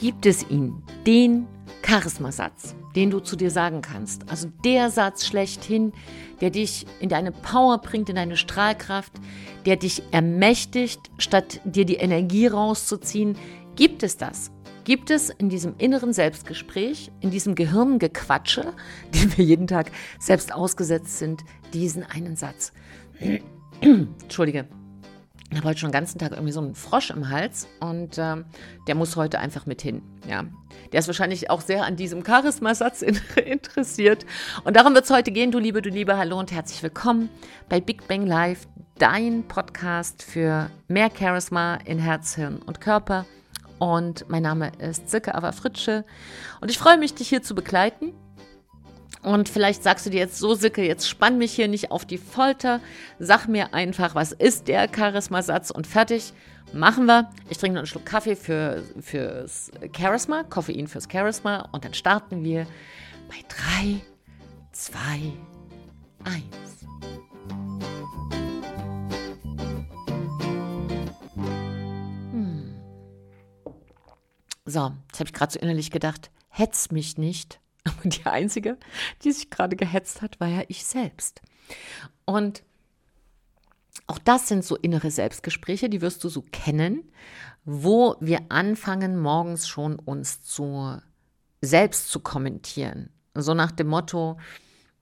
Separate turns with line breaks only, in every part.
gibt es ihn, den Charismasatz, den du zu dir sagen kannst. Also der Satz schlechthin, der dich in deine Power bringt, in deine Strahlkraft, der dich ermächtigt, statt dir die Energie rauszuziehen. Gibt es das? Gibt es in diesem inneren Selbstgespräch, in diesem Gehirngequatsche, dem wir jeden Tag selbst ausgesetzt sind, diesen einen Satz? Entschuldige. Ich habe heute schon den ganzen Tag irgendwie so einen Frosch im Hals und äh, der muss heute einfach mit hin. Ja. Der ist wahrscheinlich auch sehr an diesem Charisma-Satz interessiert. Und darum wird es heute gehen, du Liebe, du Liebe, hallo und herzlich willkommen bei Big Bang Live, dein Podcast für mehr Charisma in Herz, Hirn und Körper. Und mein Name ist Silke Ava Fritsche und ich freue mich, dich hier zu begleiten und vielleicht sagst du dir jetzt so, Sicke, jetzt spann mich hier nicht auf die Folter. Sag mir einfach, was ist der Charisma-Satz und fertig. Machen wir. Ich trinke noch einen Schluck Kaffee für, fürs Charisma, Koffein fürs Charisma und dann starten wir bei 3, 2, 1. So, jetzt habe ich gerade so innerlich gedacht, hetz mich nicht. Aber die einzige, die sich gerade gehetzt hat, war ja ich selbst. Und auch das sind so innere Selbstgespräche, die wirst du so kennen, wo wir anfangen, morgens schon uns zu selbst zu kommentieren. So nach dem Motto,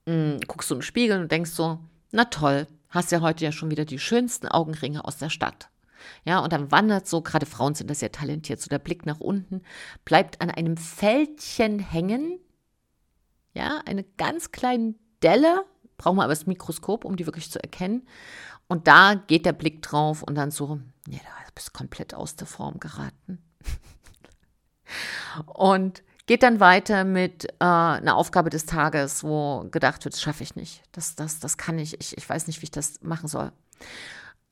mh, hm, guckst du den Spiegel und denkst so, na toll, hast ja heute ja schon wieder die schönsten Augenringe aus der Stadt. Ja, und dann wandert so, gerade Frauen sind da sehr talentiert, so der Blick nach unten, bleibt an einem Fältchen hängen, ja, eine ganz kleine Delle, brauchen wir aber das Mikroskop, um die wirklich zu erkennen. Und da geht der Blick drauf und dann so, ja, du bist komplett aus der Form geraten. und geht dann weiter mit äh, einer Aufgabe des Tages, wo gedacht wird, das schaffe ich nicht. Das, das, das kann ich. ich. Ich weiß nicht, wie ich das machen soll.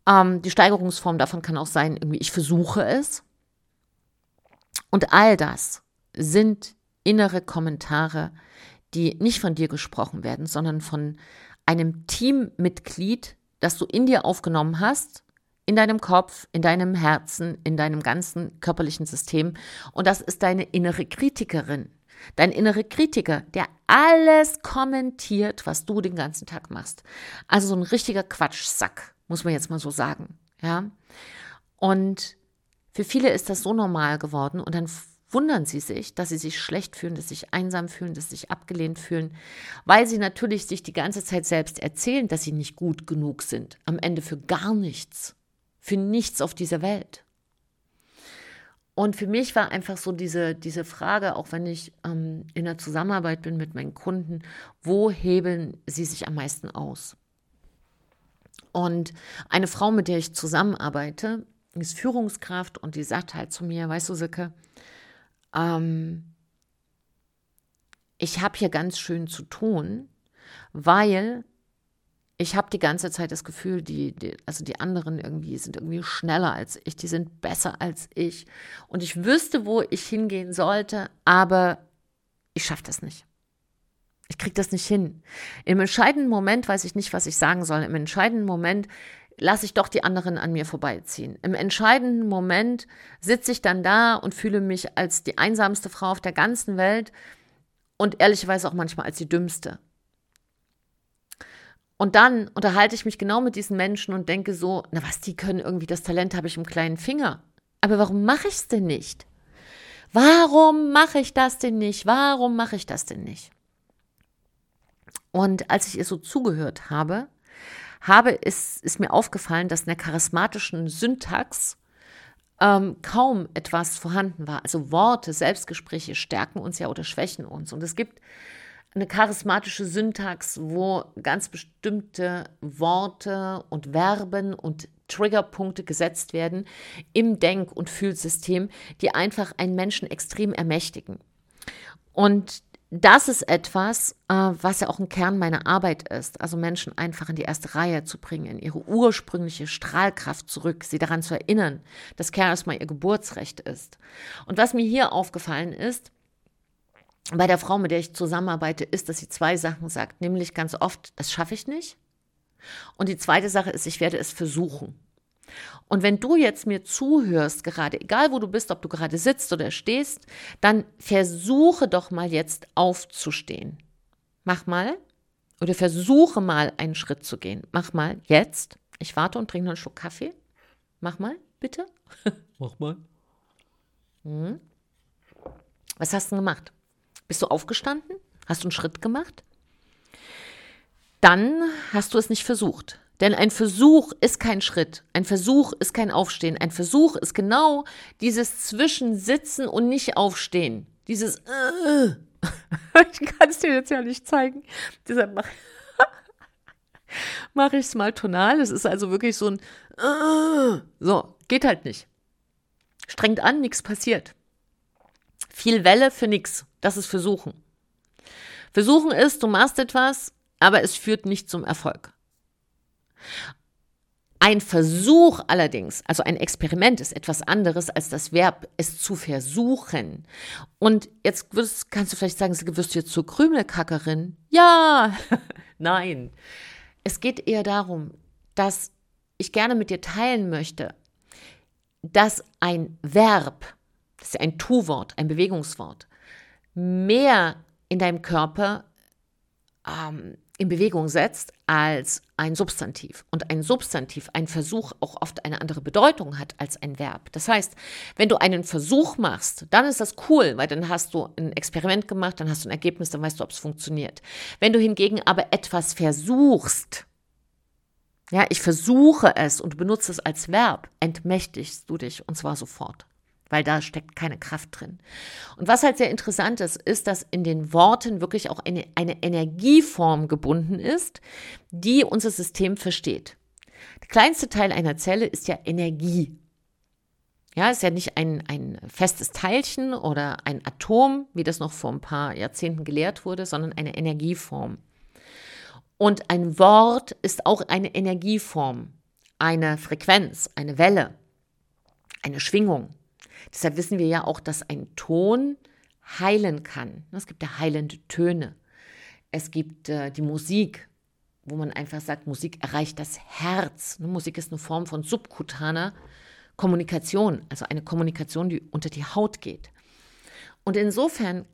Ähm, die Steigerungsform davon kann auch sein, irgendwie, ich versuche es. Und all das sind innere Kommentare, die nicht von dir gesprochen werden, sondern von einem Teammitglied, das du in dir aufgenommen hast, in deinem Kopf, in deinem Herzen, in deinem ganzen körperlichen System. Und das ist deine innere Kritikerin. Dein innere Kritiker, der alles kommentiert, was du den ganzen Tag machst. Also so ein richtiger Quatschsack, muss man jetzt mal so sagen. Ja. Und für viele ist das so normal geworden und dann wundern sie sich, dass sie sich schlecht fühlen, dass sie sich einsam fühlen, dass sie sich abgelehnt fühlen, weil sie natürlich sich die ganze Zeit selbst erzählen, dass sie nicht gut genug sind. Am Ende für gar nichts. Für nichts auf dieser Welt. Und für mich war einfach so diese, diese Frage, auch wenn ich ähm, in der Zusammenarbeit bin mit meinen Kunden, wo hebeln sie sich am meisten aus? Und eine Frau, mit der ich zusammenarbeite, ist Führungskraft und die sagt halt zu mir, weißt du, Sicke, ähm, ich habe hier ganz schön zu tun, weil ich habe die ganze Zeit das Gefühl, die, die, also die anderen irgendwie sind irgendwie schneller als ich, die sind besser als ich. Und ich wüsste, wo ich hingehen sollte, aber ich schaffe das nicht. Ich kriege das nicht hin. Im entscheidenden Moment weiß ich nicht, was ich sagen soll. Im entscheidenden Moment lasse ich doch die anderen an mir vorbeiziehen. Im entscheidenden Moment sitze ich dann da und fühle mich als die einsamste Frau auf der ganzen Welt und ehrlicherweise auch manchmal als die dümmste. Und dann unterhalte ich mich genau mit diesen Menschen und denke so, na was, die können irgendwie, das Talent habe ich im kleinen Finger. Aber warum mache ich es denn nicht? Warum mache ich das denn nicht? Warum mache ich das denn nicht? Und als ich ihr so zugehört habe, habe, ist, ist mir aufgefallen, dass in der charismatischen Syntax ähm, kaum etwas vorhanden war. Also Worte, Selbstgespräche stärken uns ja oder schwächen uns. Und es gibt eine charismatische Syntax, wo ganz bestimmte Worte und Verben und Triggerpunkte gesetzt werden im Denk- und Fühlsystem, die einfach einen Menschen extrem ermächtigen. Und das ist etwas, äh, was ja auch ein Kern meiner Arbeit ist. Also Menschen einfach in die erste Reihe zu bringen, in ihre ursprüngliche Strahlkraft zurück, sie daran zu erinnern, dass Charisma ihr Geburtsrecht ist. Und was mir hier aufgefallen ist, bei der Frau, mit der ich zusammenarbeite, ist, dass sie zwei Sachen sagt. Nämlich ganz oft, das schaffe ich nicht. Und die zweite Sache ist, ich werde es versuchen. Und wenn du jetzt mir zuhörst, gerade egal wo du bist, ob du gerade sitzt oder stehst, dann versuche doch mal jetzt aufzustehen. Mach mal oder versuche mal einen Schritt zu gehen. Mach mal jetzt. Ich warte und trinke noch einen Schluck Kaffee. Mach mal, bitte.
Mach mal.
Hm. Was hast du gemacht? Bist du aufgestanden? Hast du einen Schritt gemacht? Dann hast du es nicht versucht. Denn ein Versuch ist kein Schritt, ein Versuch ist kein Aufstehen, ein Versuch ist genau dieses Zwischensitzen und nicht aufstehen. Dieses äh. Ich kann es dir jetzt ja nicht zeigen. Deshalb mache mach ich es mal tonal. Es ist also wirklich so ein äh. So, geht halt nicht. Strengt an, nichts passiert. Viel Welle für nichts. Das ist Versuchen. Versuchen ist, du machst etwas, aber es führt nicht zum Erfolg. Ein Versuch allerdings, also ein Experiment ist etwas anderes als das Verb, es zu versuchen. Und jetzt wirst, kannst du vielleicht sagen, wirst du jetzt zur Krümelkackerin? Ja, nein. Es geht eher darum, dass ich gerne mit dir teilen möchte, dass ein Verb, das ist ja ein Tu-Wort, ein Bewegungswort, mehr in deinem Körper ähm, in Bewegung setzt als ein Substantiv. Und ein Substantiv, ein Versuch auch oft eine andere Bedeutung hat als ein Verb. Das heißt, wenn du einen Versuch machst, dann ist das cool, weil dann hast du ein Experiment gemacht, dann hast du ein Ergebnis, dann weißt du, ob es funktioniert. Wenn du hingegen aber etwas versuchst, ja, ich versuche es und benutze es als Verb, entmächtigst du dich und zwar sofort weil da steckt keine Kraft drin. Und was halt sehr interessant ist, ist, dass in den Worten wirklich auch eine, eine Energieform gebunden ist, die unser System versteht. Der kleinste Teil einer Zelle ist ja Energie. Ja, ist ja nicht ein, ein festes Teilchen oder ein Atom, wie das noch vor ein paar Jahrzehnten gelehrt wurde, sondern eine Energieform. Und ein Wort ist auch eine Energieform, eine Frequenz, eine Welle, eine Schwingung. Deshalb wissen wir ja auch, dass ein Ton heilen kann. Es gibt ja heilende Töne. Es gibt äh, die Musik, wo man einfach sagt, Musik erreicht das Herz. Ne, Musik ist eine Form von subkutaner Kommunikation, also eine Kommunikation, die unter die Haut geht. Und insofern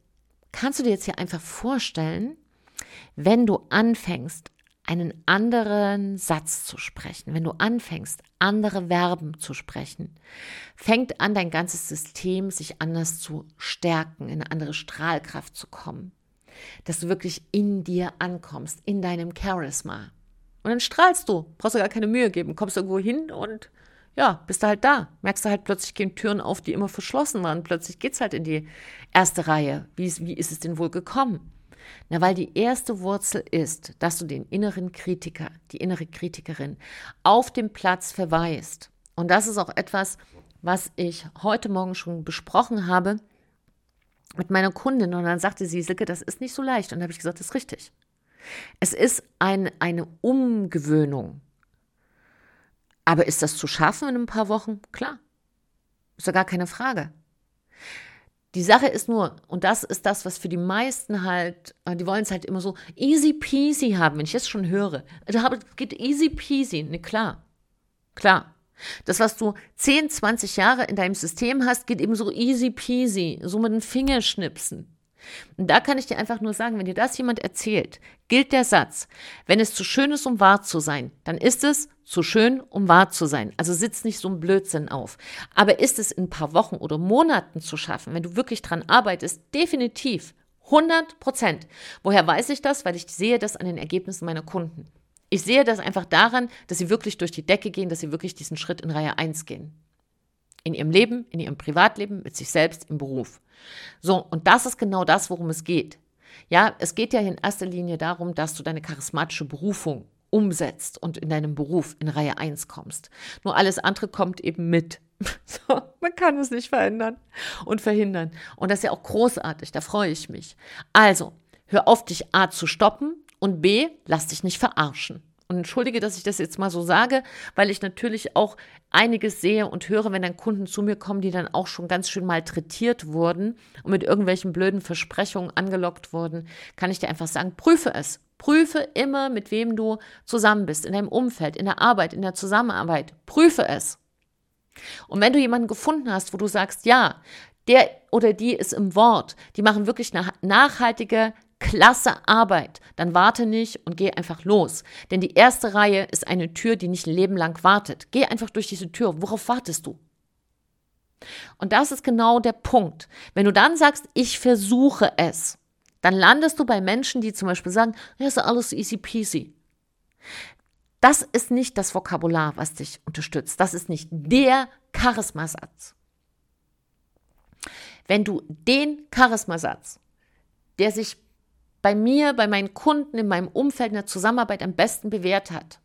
kannst du dir jetzt hier einfach vorstellen, wenn du anfängst, einen anderen Satz zu sprechen, wenn du anfängst, andere Verben zu sprechen, fängt an, dein ganzes System sich anders zu stärken, in eine andere Strahlkraft zu kommen. Dass du wirklich in dir ankommst, in deinem Charisma. Und dann strahlst du, brauchst du gar keine Mühe geben, kommst irgendwo hin und ja, bist du halt da. Merkst du halt, plötzlich gehen Türen auf, die immer verschlossen waren. Plötzlich geht's halt in die erste Reihe. Wie ist, wie ist es denn wohl gekommen? Na, weil die erste Wurzel ist, dass du den inneren Kritiker, die innere Kritikerin auf dem Platz verweist. Und das ist auch etwas, was ich heute Morgen schon besprochen habe mit meiner Kundin. Und dann sagte sie, Silke, das ist nicht so leicht. Und dann habe ich gesagt, das ist richtig. Es ist ein, eine Umgewöhnung. Aber ist das zu schaffen in ein paar Wochen? Klar. Ist ja gar keine Frage. Die Sache ist nur, und das ist das, was für die meisten halt, äh, die wollen es halt immer so easy peasy haben, wenn ich jetzt schon höre. Da geht easy peasy. Ne, klar. Klar. Das, was du 10, 20 Jahre in deinem System hast, geht eben so easy peasy, so mit den Fingerschnipsen. Und da kann ich dir einfach nur sagen, wenn dir das jemand erzählt, gilt der Satz, wenn es zu schön ist, um wahr zu sein, dann ist es zu schön, um wahr zu sein. Also sitzt nicht so ein Blödsinn auf. Aber ist es in ein paar Wochen oder Monaten zu schaffen, wenn du wirklich dran arbeitest, definitiv 100 Prozent. Woher weiß ich das? Weil ich sehe das an den Ergebnissen meiner Kunden. Ich sehe das einfach daran, dass sie wirklich durch die Decke gehen, dass sie wirklich diesen Schritt in Reihe 1 gehen. In ihrem Leben, in ihrem Privatleben, mit sich selbst, im Beruf. So, und das ist genau das, worum es geht. Ja, es geht ja in erster Linie darum, dass du deine charismatische Berufung umsetzt und in deinem Beruf in Reihe 1 kommst. Nur alles andere kommt eben mit. So, man kann es nicht verändern und verhindern. Und das ist ja auch großartig, da freue ich mich. Also, hör auf, dich A zu stoppen und B, lass dich nicht verarschen. Und entschuldige, dass ich das jetzt mal so sage, weil ich natürlich auch einiges sehe und höre, wenn dann Kunden zu mir kommen, die dann auch schon ganz schön malträtiert wurden und mit irgendwelchen blöden Versprechungen angelockt wurden, kann ich dir einfach sagen, prüfe es. Prüfe immer, mit wem du zusammen bist, in deinem Umfeld, in der Arbeit, in der Zusammenarbeit. Prüfe es. Und wenn du jemanden gefunden hast, wo du sagst, ja, der oder die ist im Wort, die machen wirklich eine nachhaltige, klasse Arbeit, dann warte nicht und geh einfach los. Denn die erste Reihe ist eine Tür, die nicht ein Leben lang wartet. Geh einfach durch diese Tür. Worauf wartest du? Und das ist genau der Punkt. Wenn du dann sagst, ich versuche es, dann landest du bei Menschen, die zum Beispiel sagen, ja, ist alles easy peasy. Das ist nicht das Vokabular, was dich unterstützt. Das ist nicht der Charismasatz. Wenn du den Charismasatz, der sich bei mir, bei meinen Kunden, in meinem Umfeld, in der Zusammenarbeit am besten bewährt hat,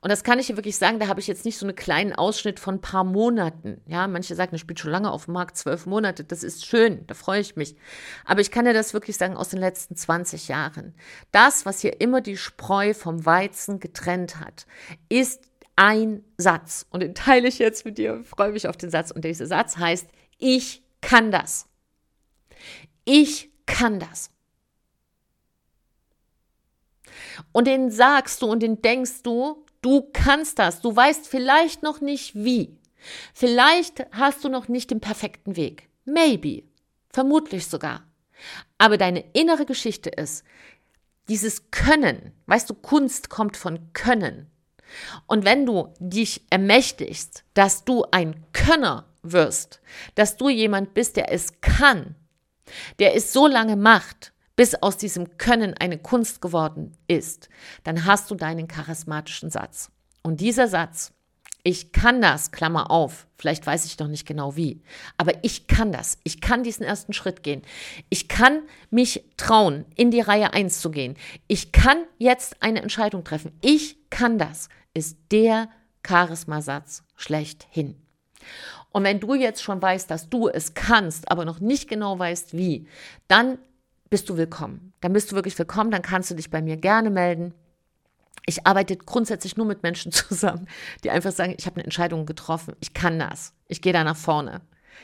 und das kann ich dir wirklich sagen, da habe ich jetzt nicht so einen kleinen Ausschnitt von ein paar Monaten. Ja, manche sagen, das spielt schon lange auf dem Markt, zwölf Monate, das ist schön, da freue ich mich. Aber ich kann dir das wirklich sagen aus den letzten 20 Jahren. Das, was hier immer die Spreu vom Weizen getrennt hat, ist ein Satz. Und den teile ich jetzt mit dir, freue mich auf den Satz. Und dieser Satz heißt, ich kann das. Ich kann das. Und den sagst du und den denkst du, du kannst das. Du weißt vielleicht noch nicht wie. Vielleicht hast du noch nicht den perfekten Weg. Maybe. Vermutlich sogar. Aber deine innere Geschichte ist, dieses Können, weißt du, Kunst kommt von Können. Und wenn du dich ermächtigst, dass du ein Könner wirst, dass du jemand bist, der es kann, der es so lange macht, bis aus diesem Können eine Kunst geworden ist, dann hast du deinen charismatischen Satz. Und dieser Satz, ich kann das, Klammer auf, vielleicht weiß ich noch nicht genau wie, aber ich kann das. Ich kann diesen ersten Schritt gehen. Ich kann mich trauen, in die Reihe 1 zu gehen. Ich kann jetzt eine Entscheidung treffen. Ich kann das, ist der Charismasatz schlechthin. Und wenn du jetzt schon weißt, dass du es kannst, aber noch nicht genau weißt, wie, dann bist du willkommen. Dann bist du wirklich willkommen, dann kannst du dich bei mir gerne melden. Ich arbeite grundsätzlich nur mit Menschen zusammen, die einfach sagen, ich habe eine Entscheidung getroffen, ich kann das, ich gehe da nach vorne.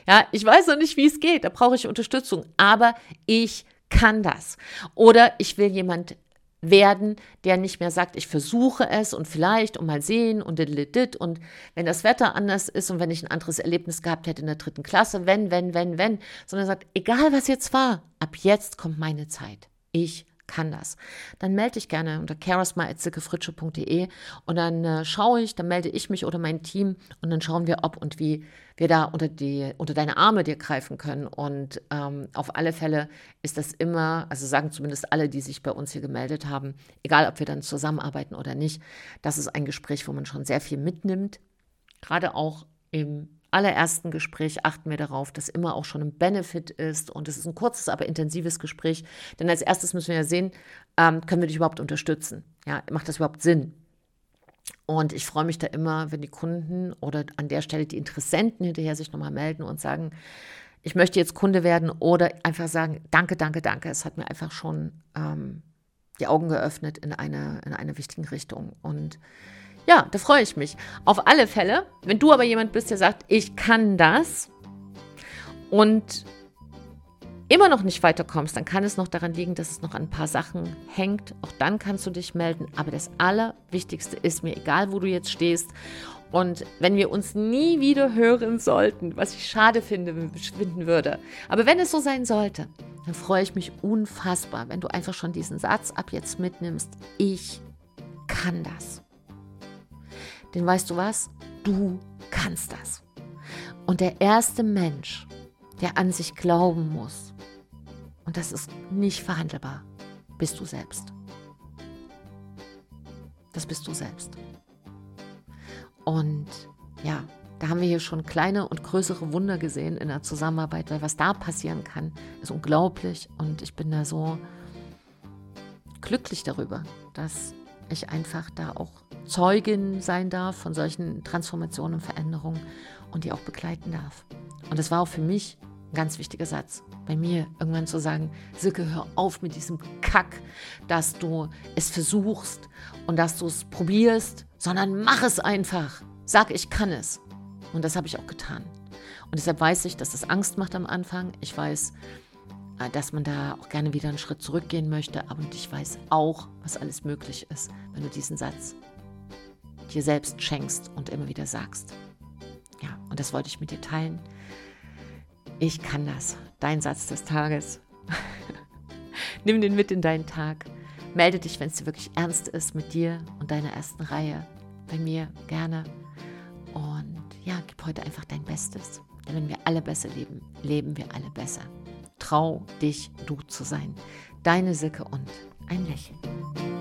Ja, ich weiß noch nicht, wie es geht, da brauche ich Unterstützung, aber ich kann das. Oder ich will jemand werden, der nicht mehr sagt, ich versuche es und vielleicht und mal sehen und und wenn das Wetter anders ist und wenn ich ein anderes Erlebnis gehabt hätte in der dritten Klasse, wenn, wenn, wenn, wenn, sondern sagt, egal was jetzt war, ab jetzt kommt meine Zeit. Ich kann das. Dann melde dich gerne unter charisma.silkefritsche.de und dann äh, schaue ich, dann melde ich mich oder mein Team und dann schauen wir, ob und wie wir da unter, die, unter deine Arme dir greifen können. Und ähm, auf alle Fälle ist das immer, also sagen zumindest alle, die sich bei uns hier gemeldet haben, egal ob wir dann zusammenarbeiten oder nicht, das ist ein Gespräch, wo man schon sehr viel mitnimmt, gerade auch im allerersten Gespräch achten wir darauf, dass immer auch schon ein Benefit ist und es ist ein kurzes, aber intensives Gespräch. Denn als erstes müssen wir ja sehen, ähm, können wir dich überhaupt unterstützen? Ja, macht das überhaupt Sinn? Und ich freue mich da immer, wenn die Kunden oder an der Stelle die Interessenten hinterher sich nochmal melden und sagen, ich möchte jetzt Kunde werden oder einfach sagen, danke, danke, danke. Es hat mir einfach schon ähm, die Augen geöffnet in eine, in eine wichtige Richtung. Und ja, da freue ich mich. Auf alle Fälle, wenn du aber jemand bist, der sagt, ich kann das und immer noch nicht weiterkommst, dann kann es noch daran liegen, dass es noch an ein paar Sachen hängt. Auch dann kannst du dich melden. Aber das Allerwichtigste ist mir, egal wo du jetzt stehst. Und wenn wir uns nie wieder hören sollten, was ich schade finde, finden würde, aber wenn es so sein sollte, dann freue ich mich unfassbar, wenn du einfach schon diesen Satz ab jetzt mitnimmst. Ich kann das denn weißt du was? Du kannst das. Und der erste Mensch, der an sich glauben muss, und das ist nicht verhandelbar, bist du selbst. Das bist du selbst. Und ja, da haben wir hier schon kleine und größere Wunder gesehen in der Zusammenarbeit, weil was da passieren kann, ist unglaublich. Und ich bin da so glücklich darüber, dass ich einfach da auch Zeugin sein darf von solchen Transformationen und Veränderungen und die auch begleiten darf. Und das war auch für mich ein ganz wichtiger Satz. Bei mir irgendwann zu sagen, Silke, hör auf mit diesem Kack, dass du es versuchst und dass du es probierst, sondern mach es einfach. Sag, ich kann es. Und das habe ich auch getan. Und deshalb weiß ich, dass es Angst macht am Anfang. Ich weiß, äh, dass man da auch gerne wieder einen Schritt zurückgehen möchte. Aber ich weiß auch, was alles möglich ist, wenn du diesen Satz dir selbst schenkst und immer wieder sagst. Ja, und das wollte ich mit dir teilen. Ich kann das. Dein Satz des Tages. Nimm den mit in deinen Tag. Melde dich, wenn es dir wirklich ernst ist mit dir und deiner ersten Reihe. Bei mir gerne. Und ja, gib heute einfach dein Bestes. Denn wenn wir alle besser leben, leben wir alle besser. Trau dich, du zu sein. Deine Sicke und ein Lächeln.